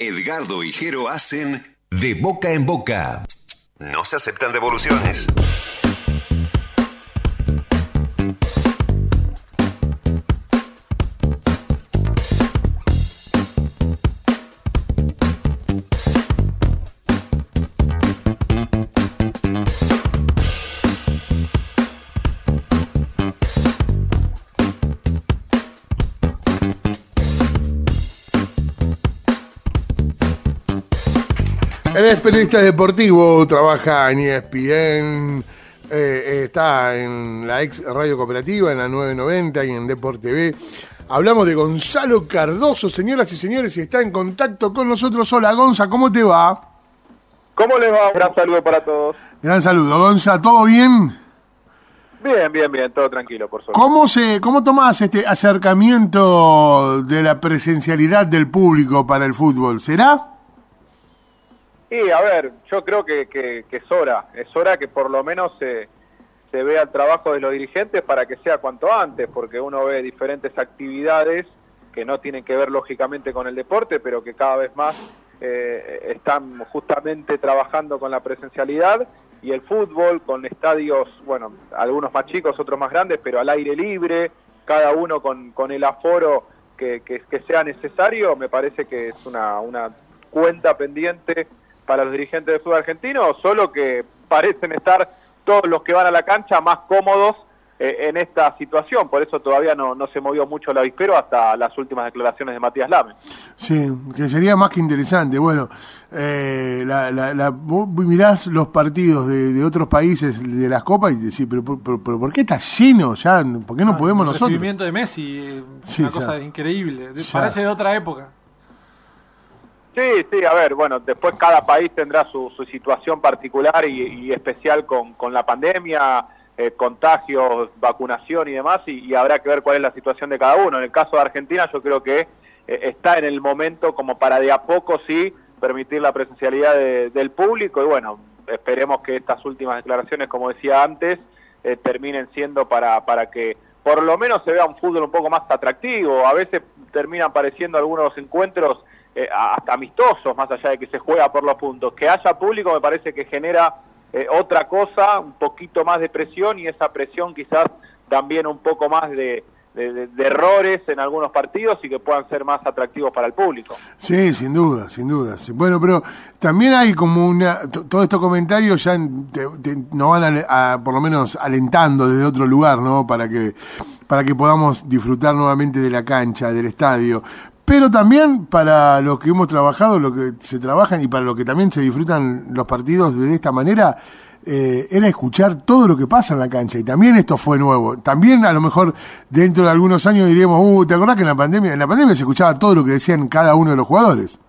Edgardo y Jero hacen De Boca en Boca. No se aceptan devoluciones. Él es periodista deportivo, trabaja en ESPN, eh, está en la ex Radio Cooperativa, en la 990 y en Deport TV. Hablamos de Gonzalo Cardoso, señoras y señores, y está en contacto con nosotros. Hola, Gonza, ¿cómo te va? ¿Cómo les va? Un gran saludo para todos. Gran saludo, Gonza, ¿todo bien? Bien, bien, bien, todo tranquilo, por suerte. ¿Cómo, se, ¿Cómo tomás este acercamiento de la presencialidad del público para el fútbol? ¿Será? Y a ver, yo creo que, que, que es hora, es hora que por lo menos se, vea el trabajo de los dirigentes para que sea cuanto antes, porque uno ve diferentes actividades que no tienen que ver lógicamente con el deporte, pero que cada vez más eh, están justamente trabajando con la presencialidad y el fútbol con estadios, bueno, algunos más chicos, otros más grandes, pero al aire libre, cada uno con, con el aforo que, que, que sea necesario, me parece que es una, una cuenta pendiente para los dirigentes del fútbol argentino, solo que parecen estar todos los que van a la cancha más cómodos eh, en esta situación, por eso todavía no, no se movió mucho el avispero hasta las últimas declaraciones de Matías Lame. Sí, que sería más que interesante. Bueno, eh, la, la, la, vos mirás los partidos de, de, otros países de las copas y decís, pero, pero, pero, ¿por qué está lleno ya? ¿Por qué no ah, podemos el nosotros? El recibimiento de Messi, eh, Sí, una ya. cosa increíble, Ya. parece de otra época. Sí, sí, a ver, bueno, después cada país tendrá su, su situación particular y, y especial con, con la pandemia, eh, contagios, vacunación y demás, y, habrá que ver cuál es la situación de cada uno. En el caso de Argentina, yo creo que eh, está en el momento como para de a poco sí permitir la presencialidad de- del público y bueno, esperemos que estas últimas declaraciones, como decía antes, eh, terminen siendo para, para que por lo menos se vea un fútbol un poco más atractivo. A veces terminan pareciendo algunos encuentros eh, hasta amistosos, más allá de que se juega por los puntos. Que haya público me parece que genera eh, otra cosa, un poquito más de presión y esa presión quizás también un poco más de, errores en algunos partidos y que puedan ser más atractivos para el público. Sí, sin duda, sin duda. Bueno, pero también hay como una... Todos estos comentarios ya te- te- nos van a, a, por lo menos alentando desde otro lugar, ¿no? Para que, para que podamos disfrutar nuevamente de la cancha, del estadio. Pero también para los que hemos trabajado, lo que se trabajan y para los que también se disfrutan los partidos de esta manera, eh, era escuchar todo lo que pasa en la cancha. Y también esto fue nuevo. También a lo mejor dentro de algunos años diríamos, uh, ¿te acordás que en la pandemia, en la pandemia se escuchaba todo lo que decían cada uno de los jugadores?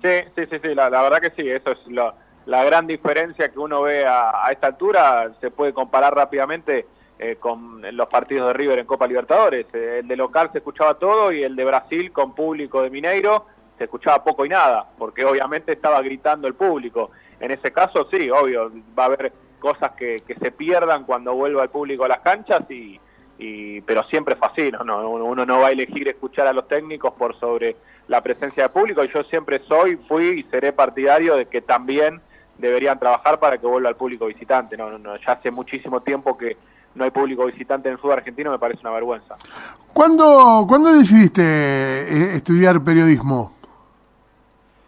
Sí, sí, sí, sí, la, la verdad que sí, eso es lo- la gran diferencia que uno ve a, a esta altura, se puede comparar rápidamente eh, con los partidos de River en Copa Libertadores. Eh, el de local se escuchaba todo y el de Brasil con público de Mineiro se escuchaba poco y nada, porque obviamente estaba gritando el público. En ese caso sí, obvio, va a haber cosas que, que se pierdan cuando vuelva el público a las canchas y, y pero siempre es así, ¿no? No, uno no va a elegir escuchar a los técnicos por sobre la presencia de público y yo siempre soy, fui y seré partidario de que también deberían trabajar para que vuelva el público visitante. No, no, no, ya hace muchísimo tiempo que no hay público visitante en el fútbol argentino, me parece una vergüenza. ¿Cuándo, ¿cuándo decidiste eh, estudiar periodismo?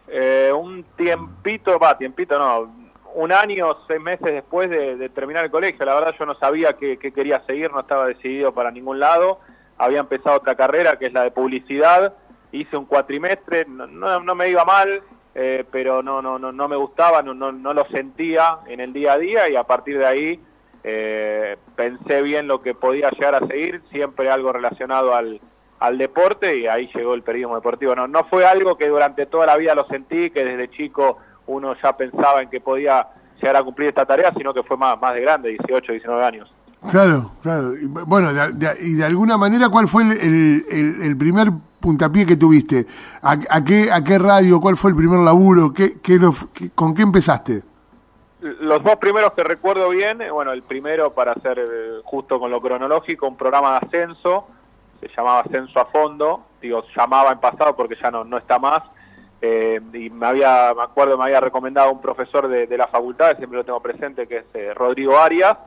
Eh, un tiempito, va, tiempito no, un año, seis meses después de, de terminar el colegio. La verdad yo no sabía qué, qué quería seguir, no estaba decidido para ningún lado. Había empezado otra carrera que es la de publicidad. Hice un cuatrimestre, no, no, no me iba mal, eh, pero no, no, no, no me gustaba, no, no, no lo sentía en el día a día y a partir de ahí eh, pensé bien lo que podía llegar a seguir, siempre algo relacionado al, al deporte y ahí llegó el periodismo deportivo. No, no fue algo que durante toda la vida lo sentí, que desde chico uno ya pensaba en que podía llegar a cumplir esta tarea, sino que fue más, más de grande, 18, 19 años. Claro, claro. Y, Bueno, y de alguna manera, ¿cuál fue el, el- primer puntapié que tuviste? ¿A, a qué, ¿A qué radio? ¿Cuál fue el primer laburo? ¿Qué, qué- ¿Con qué empezaste? Los dos primeros que recuerdo bien, eh, bueno, el primero para ser eh, justo con lo cronológico, un programa de ascenso, se llamaba Ascenso a Fondo, digo, llamaba en pasado porque ya no, no está más, eh, y me había, me acuerdo, me había recomendado un profesor de, de la facultad, siempre lo tengo presente, que es eh, Rodrigo Arias,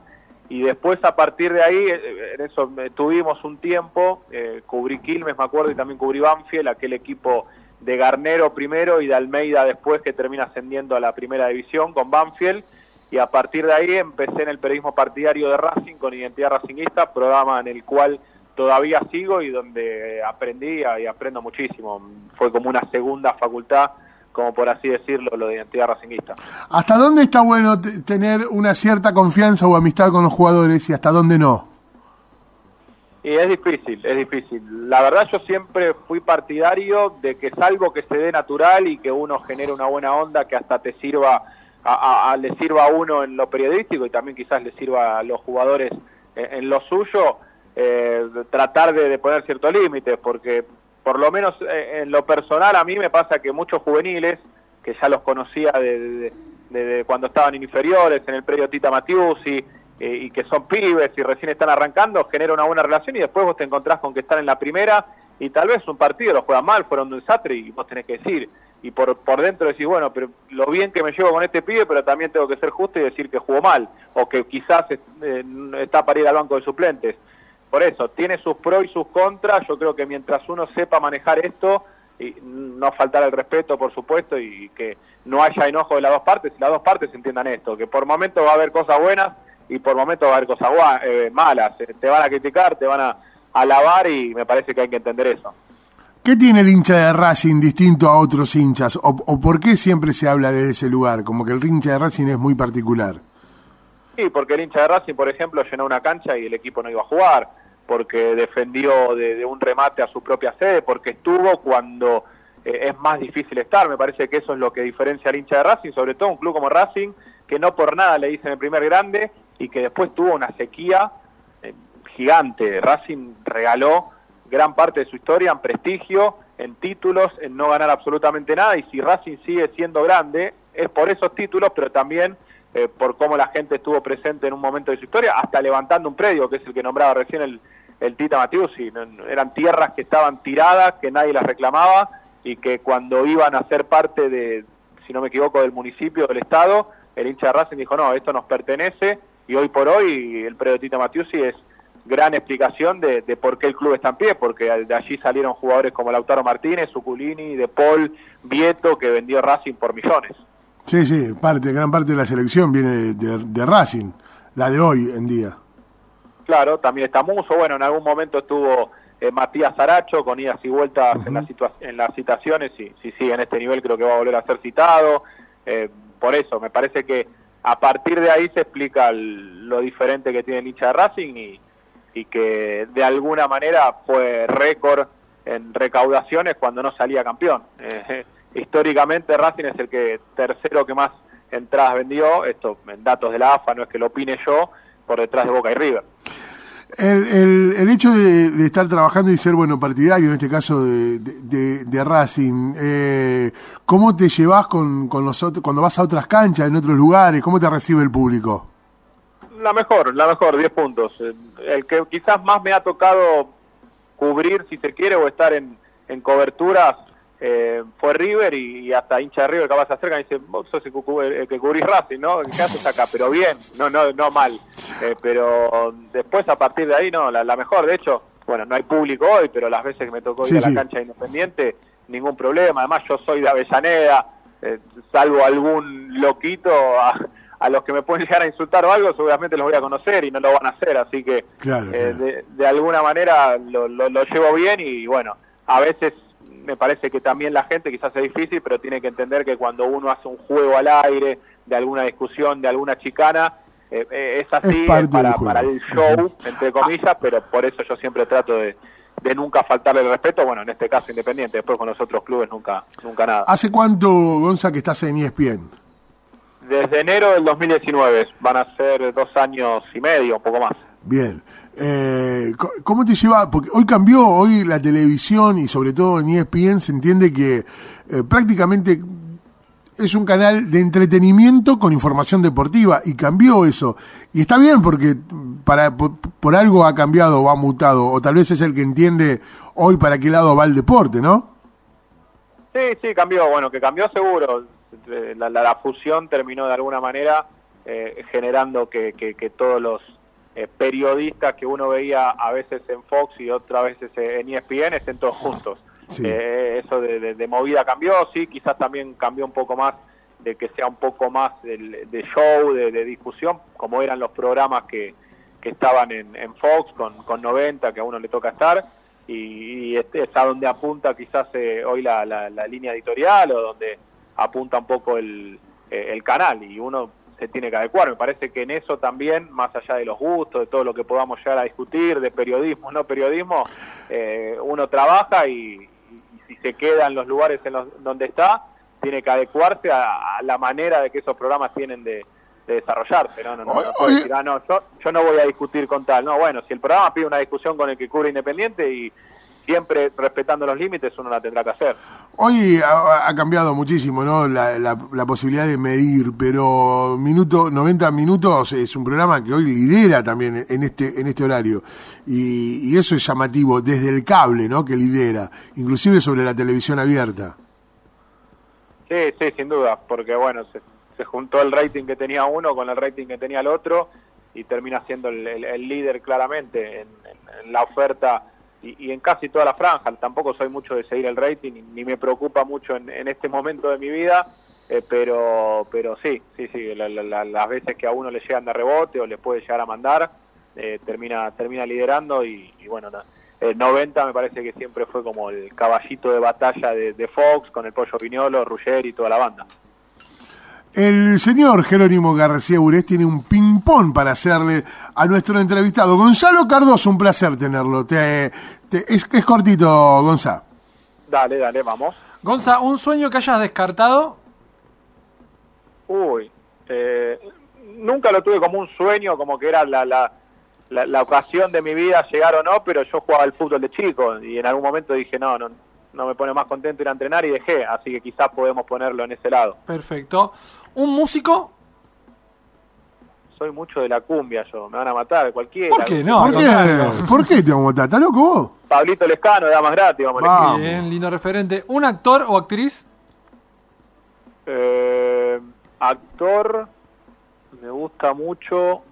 y después a partir de ahí, en eso tuvimos un tiempo, cubrí Quilmes, me acuerdo, y también cubrí Banfield, aquel equipo de Garnero primero y de Almeida después, que termina ascendiendo a la primera división con Banfield, y a partir de ahí empecé en el periodismo partidario de Racing con Identidad Racingista, programa en el cual todavía sigo y donde aprendí y aprendo muchísimo. Fue como una segunda facultad, como por así decirlo, lo de Identidad Racingista. ¿Hasta dónde está bueno tener una cierta confianza o amistad con los jugadores y hasta dónde no? Y es difícil, es difícil. La verdad yo siempre fui partidario de que salvo que se dé natural y que uno genere una buena onda que hasta te sirva, a, le sirva a uno en lo periodístico y también quizás le sirva a los jugadores en, lo suyo, eh, tratar de, poner ciertos límites, porque por lo menos eh, en lo personal a mí me pasa que muchos juveniles, que ya los conocía de, cuando estaban inferiores, en el predio Tita Matiusi, eh, y que son pibes y recién están arrancando, genera una buena relación y después vos te encontrás con que están en la primera y tal vez un partido lo juegan mal, fueron de un desastre y vos tenés que decir, y por, por dentro decís, bueno, pero lo bien que me llevo con este pibe, pero también tengo que ser justo y decir que jugó mal, o que quizás eh, está para ir al banco de suplentes. Por eso, tiene sus pros y sus contras, yo creo que mientras uno sepa manejar esto, y no faltar el respeto, por supuesto, y que no haya enojo de las dos partes, y las dos partes entiendan esto, que por momentos va a haber cosas buenas y por momentos va a haber cosas eh, malas, Eh, te van a criticar, te van a alabar y me parece que hay que entender eso. ¿Qué tiene el hincha de Racing distinto a otros hinchas? ¿O, o por qué siempre se habla de ese lugar? Como que el hincha de Racing es muy particular. Sí, porque el hincha de Racing, por ejemplo, llenó una cancha y el equipo no iba a jugar, porque defendió de, de un remate a su propia sede, porque estuvo cuando eh, es más difícil estar. Me parece que eso es lo que diferencia al hincha de Racing, sobre todo un club como Racing, que no por nada le dicen el primer grande y que después tuvo una sequía eh, gigante. Racing regaló gran parte de su historia en prestigio, en títulos, en no ganar absolutamente nada, y si Racing sigue siendo grande, es por esos títulos, pero también eh, por cómo la gente estuvo presente en un momento de su historia, hasta levantando un predio, que es el que nombraba recién el, el Tita Matiusi. Eran tierras que estaban tiradas, que nadie las reclamaba, y que cuando iban a ser parte de, si no me equivoco, del municipio, del Estado, el hincha de Racing dijo, no, esto nos pertenece, y hoy por hoy el predio Tita Matiusi es gran explicación de, de por qué el club está en pie, porque de allí salieron jugadores como Lautaro Martínez, Suculini, De Paul, Vieto, que vendió Racing por millones. Sí, sí, parte, gran parte de la selección viene de, de- Racing, la de hoy en día. Claro, también está Muso, bueno, en algún momento estuvo eh, Matías Aracho con idas y vueltas en, las en las citaciones, y si sigue en este nivel creo que va a volver a ser citado, Eh, por eso me parece que a partir de ahí se explica lo diferente que tiene el hincha de Racing y, y que de alguna manera fue récord en recaudaciones cuando no salía campeón. Eh, históricamente Racing es el que tercero que más entradas vendió, esto en datos de la AFA, no es que lo opine yo, por detrás de Boca y River. El, el- el hecho de, de estar trabajando y ser bueno partidario, en este caso de, de- de- Racing, eh, ¿cómo te llevas con, con los cuando vas a otras canchas, en otros lugares? ¿Cómo te recibe el público? La mejor, la mejor, 10 puntos. El que quizás más me ha tocado cubrir, si se quiere, o estar en, en coberturas eh, fue River y, y hasta hincha de River capaz se acercan y dicen, vos sos el, que cu- el que cubrís Racing, ¿no? ¿Qué haces acá? Pero bien, no no no mal. Eh, pero después, a partir de ahí, no, la, la mejor. De hecho, bueno, no hay público hoy, pero las veces que me tocó ir Sí, a la sí. cancha de Independiente, ningún problema. Además, yo soy de Avellaneda, eh, salvo algún loquito a, a los que me pueden llegar a insultar o algo, seguramente los voy a conocer y no lo van a hacer, así que Claro, eh, claro. de, de alguna manera lo, lo, lo llevo bien y bueno, a veces me parece que también la gente quizás es difícil, pero tiene que entender que cuando uno hace un juego al aire, de alguna discusión, de alguna chicana, eh, eh, es así, Es es parte para, para el show, entre comillas, pero por eso yo siempre trato de, de nunca faltarle el respeto, bueno, en este caso Independiente, después con los otros clubes nunca, nunca nada. ¿Hace cuánto, Gonza, que estás en ESPN? Desde enero del 2019, van a ser dos años y medio, un poco más. Bien. Eh, ¿Cómo te lleva? Porque hoy cambió, hoy la televisión y sobre todo en ESPN se entiende que eh, prácticamente es un canal de entretenimiento con información deportiva y cambió eso. Y está bien porque para por, algo ha cambiado o ha mutado, o tal vez es el que entiende hoy para qué lado va el deporte, ¿no? Sí, sí, cambió. Bueno, que cambió seguro. La, la- la fusión terminó de alguna manera eh, generando que- que todos los eh, periodistas que uno veía a veces en Fox y otras veces en ESPN estén todos juntos. Sí. Eh, eso de, de- de movida cambió, sí, quizás también cambió un poco más de que sea un poco más de, show, de, discusión, como eran los programas que, que estaban en, en Fox con, con 90, que a uno le toca estar, y, y este es a donde apunta quizás eh, hoy la, la- la línea editorial o donde apunta un poco el, eh, el canal, y uno se tiene que adecuar. Me parece que en eso también, más allá de los gustos, de todo lo que podamos llegar a discutir, de periodismo, no periodismo, eh, uno trabaja y, y si se queda en los lugares en los, donde está, tiene que adecuarse a, a la manera de que esos programas tienen de, de desarrollarse. No, no, no, no Oye, decir, ah, no, yo, yo no voy a discutir con tal. No, bueno, si el programa pide una discusión con el que cubre Independiente y siempre respetando los límites, uno la tendrá que hacer. Hoy ha, ha cambiado muchísimo, ¿no? La, la- la posibilidad de medir, pero minuto, 90 minutos es un programa que hoy lidera también en este, en este horario. Y, y eso es llamativo desde el cable, ¿no? Que lidera, inclusive sobre la televisión abierta. Sí, sí, sin duda, porque bueno, se, se juntó el rating que tenía uno con el rating que tenía el otro y termina siendo el, el- el líder claramente en, en- en la oferta y, en casi toda la franja. Tampoco soy mucho de seguir el rating ni, me preocupa mucho en, este momento de mi vida, eh, pero pero sí, sí, sí, la- la- la- las veces que a uno le llegan de rebote o le puede llegar a mandar, eh, termina termina liderando y, bueno, no, el 90 me parece que siempre fue como el caballito de batalla de, de Fox con el Pollo Viñolo, Ruggeri y toda la banda. El señor Jerónimo García Burés tiene un ping-pong para hacerle a nuestro entrevistado. Gonzalo Cardoso, un placer tenerlo. Te- te- es, es cortito, Gonzalo. Dale, dale, vamos. Gonza, un sueño que hayas descartado. Uy, eh, nunca lo tuve como un sueño, como que era la, la, la, la ocasión de mi vida llegar o no, pero yo jugaba al fútbol de chico y en algún momento dije, no, no, no me pone más contento ir a entrenar y dejé, así que quizás podemos ponerlo en ese lado. Perfecto. Un músico. Soy mucho de la cumbia yo, me van a matar, cualquiera. ¿Por qué no? ¿Por qué? ¿Por qué te vamos a matar? ¿Estás loco vos? Pablito Lescano, Damas Gratis, vamos a Vamos. Bien, lindo referente. ¿Un actor o actriz? Eh, actor, me gusta mucho,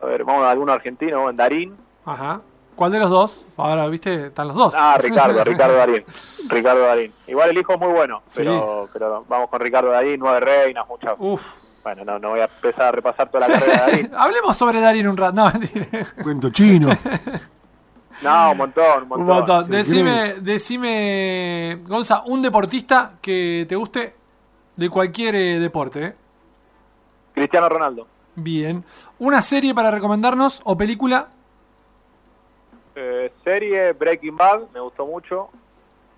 a ver, vamos a alguno argentino, Darín. Ajá. ¿Cuál de los dos? Ahora, viste, están los dos. Ah, Ricardo, Ricardo Darín. Ricardo Darín. Igual el hijo es muy bueno, Sí. pero, pero vamos con Ricardo Darín, Nueve Reinas, muchas. Uf. Bueno, no, no voy a empezar a repasar toda la carrera de Darín. Hablemos sobre Darín un rato. No, mentira. Cuento chino. No, un montón, un montón. Un montón. sí, decime, decime, Gonza, un deportista que te guste de cualquier eh, deporte. ¿eh? Cristiano Ronaldo. Bien. ¿Una serie para recomendarnos o película? Eh, serie Breaking Bad, me gustó mucho.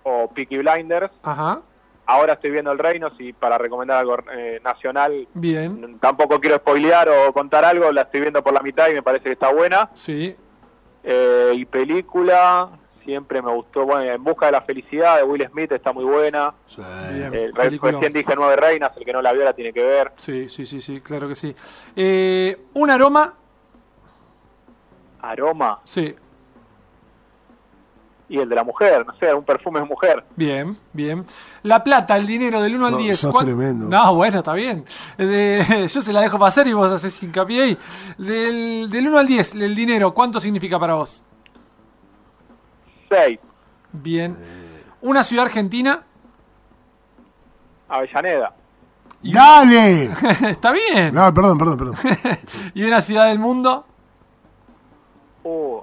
O Peaky Blinders. Ajá. Ahora estoy viendo El Reino, si para recomendar algo eh, nacional. Bien. Tampoco quiero spoilear o contar algo, la estoy viendo por la mitad y me parece que está buena. Sí. Eh, y película, siempre me gustó, bueno, En Busca de la Felicidad de Will Smith está muy buena. Bien. Eh, recién dije Nueve Reinas, el que no la vio la tiene que ver. Sí, sí, sí, sí, claro que sí. Eh, un aroma, Aroma sí. Y el de la mujer, no sé, un perfume de mujer. Bien, bien. La plata, el dinero del 1 al Sos- 10. sos ¿cuán- tremendo. No, bueno, está bien. De- yo se la dejo pasar y vos haces hincapié ahí. Del, del 1 al 10, el dinero, ¿cuánto significa para vos? Seis, Bien. Una ciudad argentina. Avellaneda. ¡Dale! está bien. No, perdón, perdón, perdón. Y una ciudad del mundo. Uh,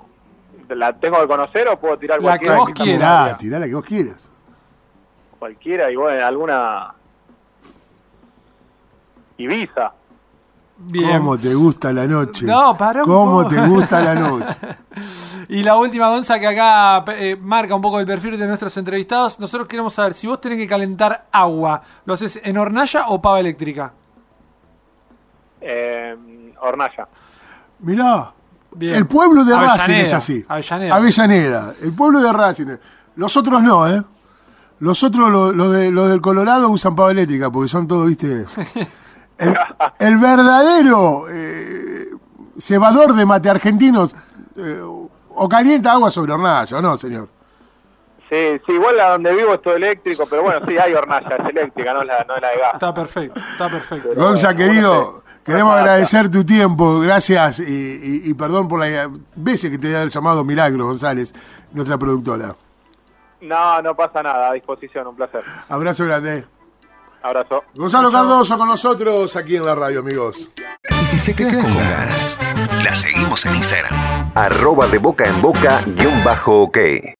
¿La tengo que conocer o puedo tirar La cualquiera? que vos quieras. Tirá, tirá la que vos quieras. Cualquiera, y bueno, alguna... Ibiza. Bien. ¿Cómo te gusta la noche? No, pará un ¿Cómo poco. te gusta la noche? Y la última, Gonza, que acá eh, marca un poco el perfil de nuestros entrevistados. Nosotros queremos saber si vos tenés que calentar agua, ¿lo haces en hornalla o pava eléctrica? Eh, Hornalla. Mirá, Bien. el pueblo de Avellaneda, Racing es así. Avellaneda. Avellaneda, el pueblo de Racing. Los otros no, ¿eh? Los otros, los lo de, lo del Colorado, usan pava eléctrica porque son todos, viste. El, el verdadero eh, cebador de mate argentinos eh, o calienta agua sobre hornalla, ¿o no, señor? Sí, sí, igual a donde vivo es todo eléctrico, pero bueno, sí, hay hornalla, es eléctrica, no es la, no es la de gas. Está perfecto, está perfecto. Gonza, querido, bueno, sí. Queremos agradecer tu tiempo, gracias y, y- y perdón por las veces que te he llamado Milagro González, nuestra productora. No, no pasa nada, a disposición, un placer. Abrazo grande. Abrazo. Gonzalo Cardoso con nosotros aquí en la radio, amigos. Y si se queda con ganas, la seguimos en Instagram. Arroba de boca en boca guion bajo ok.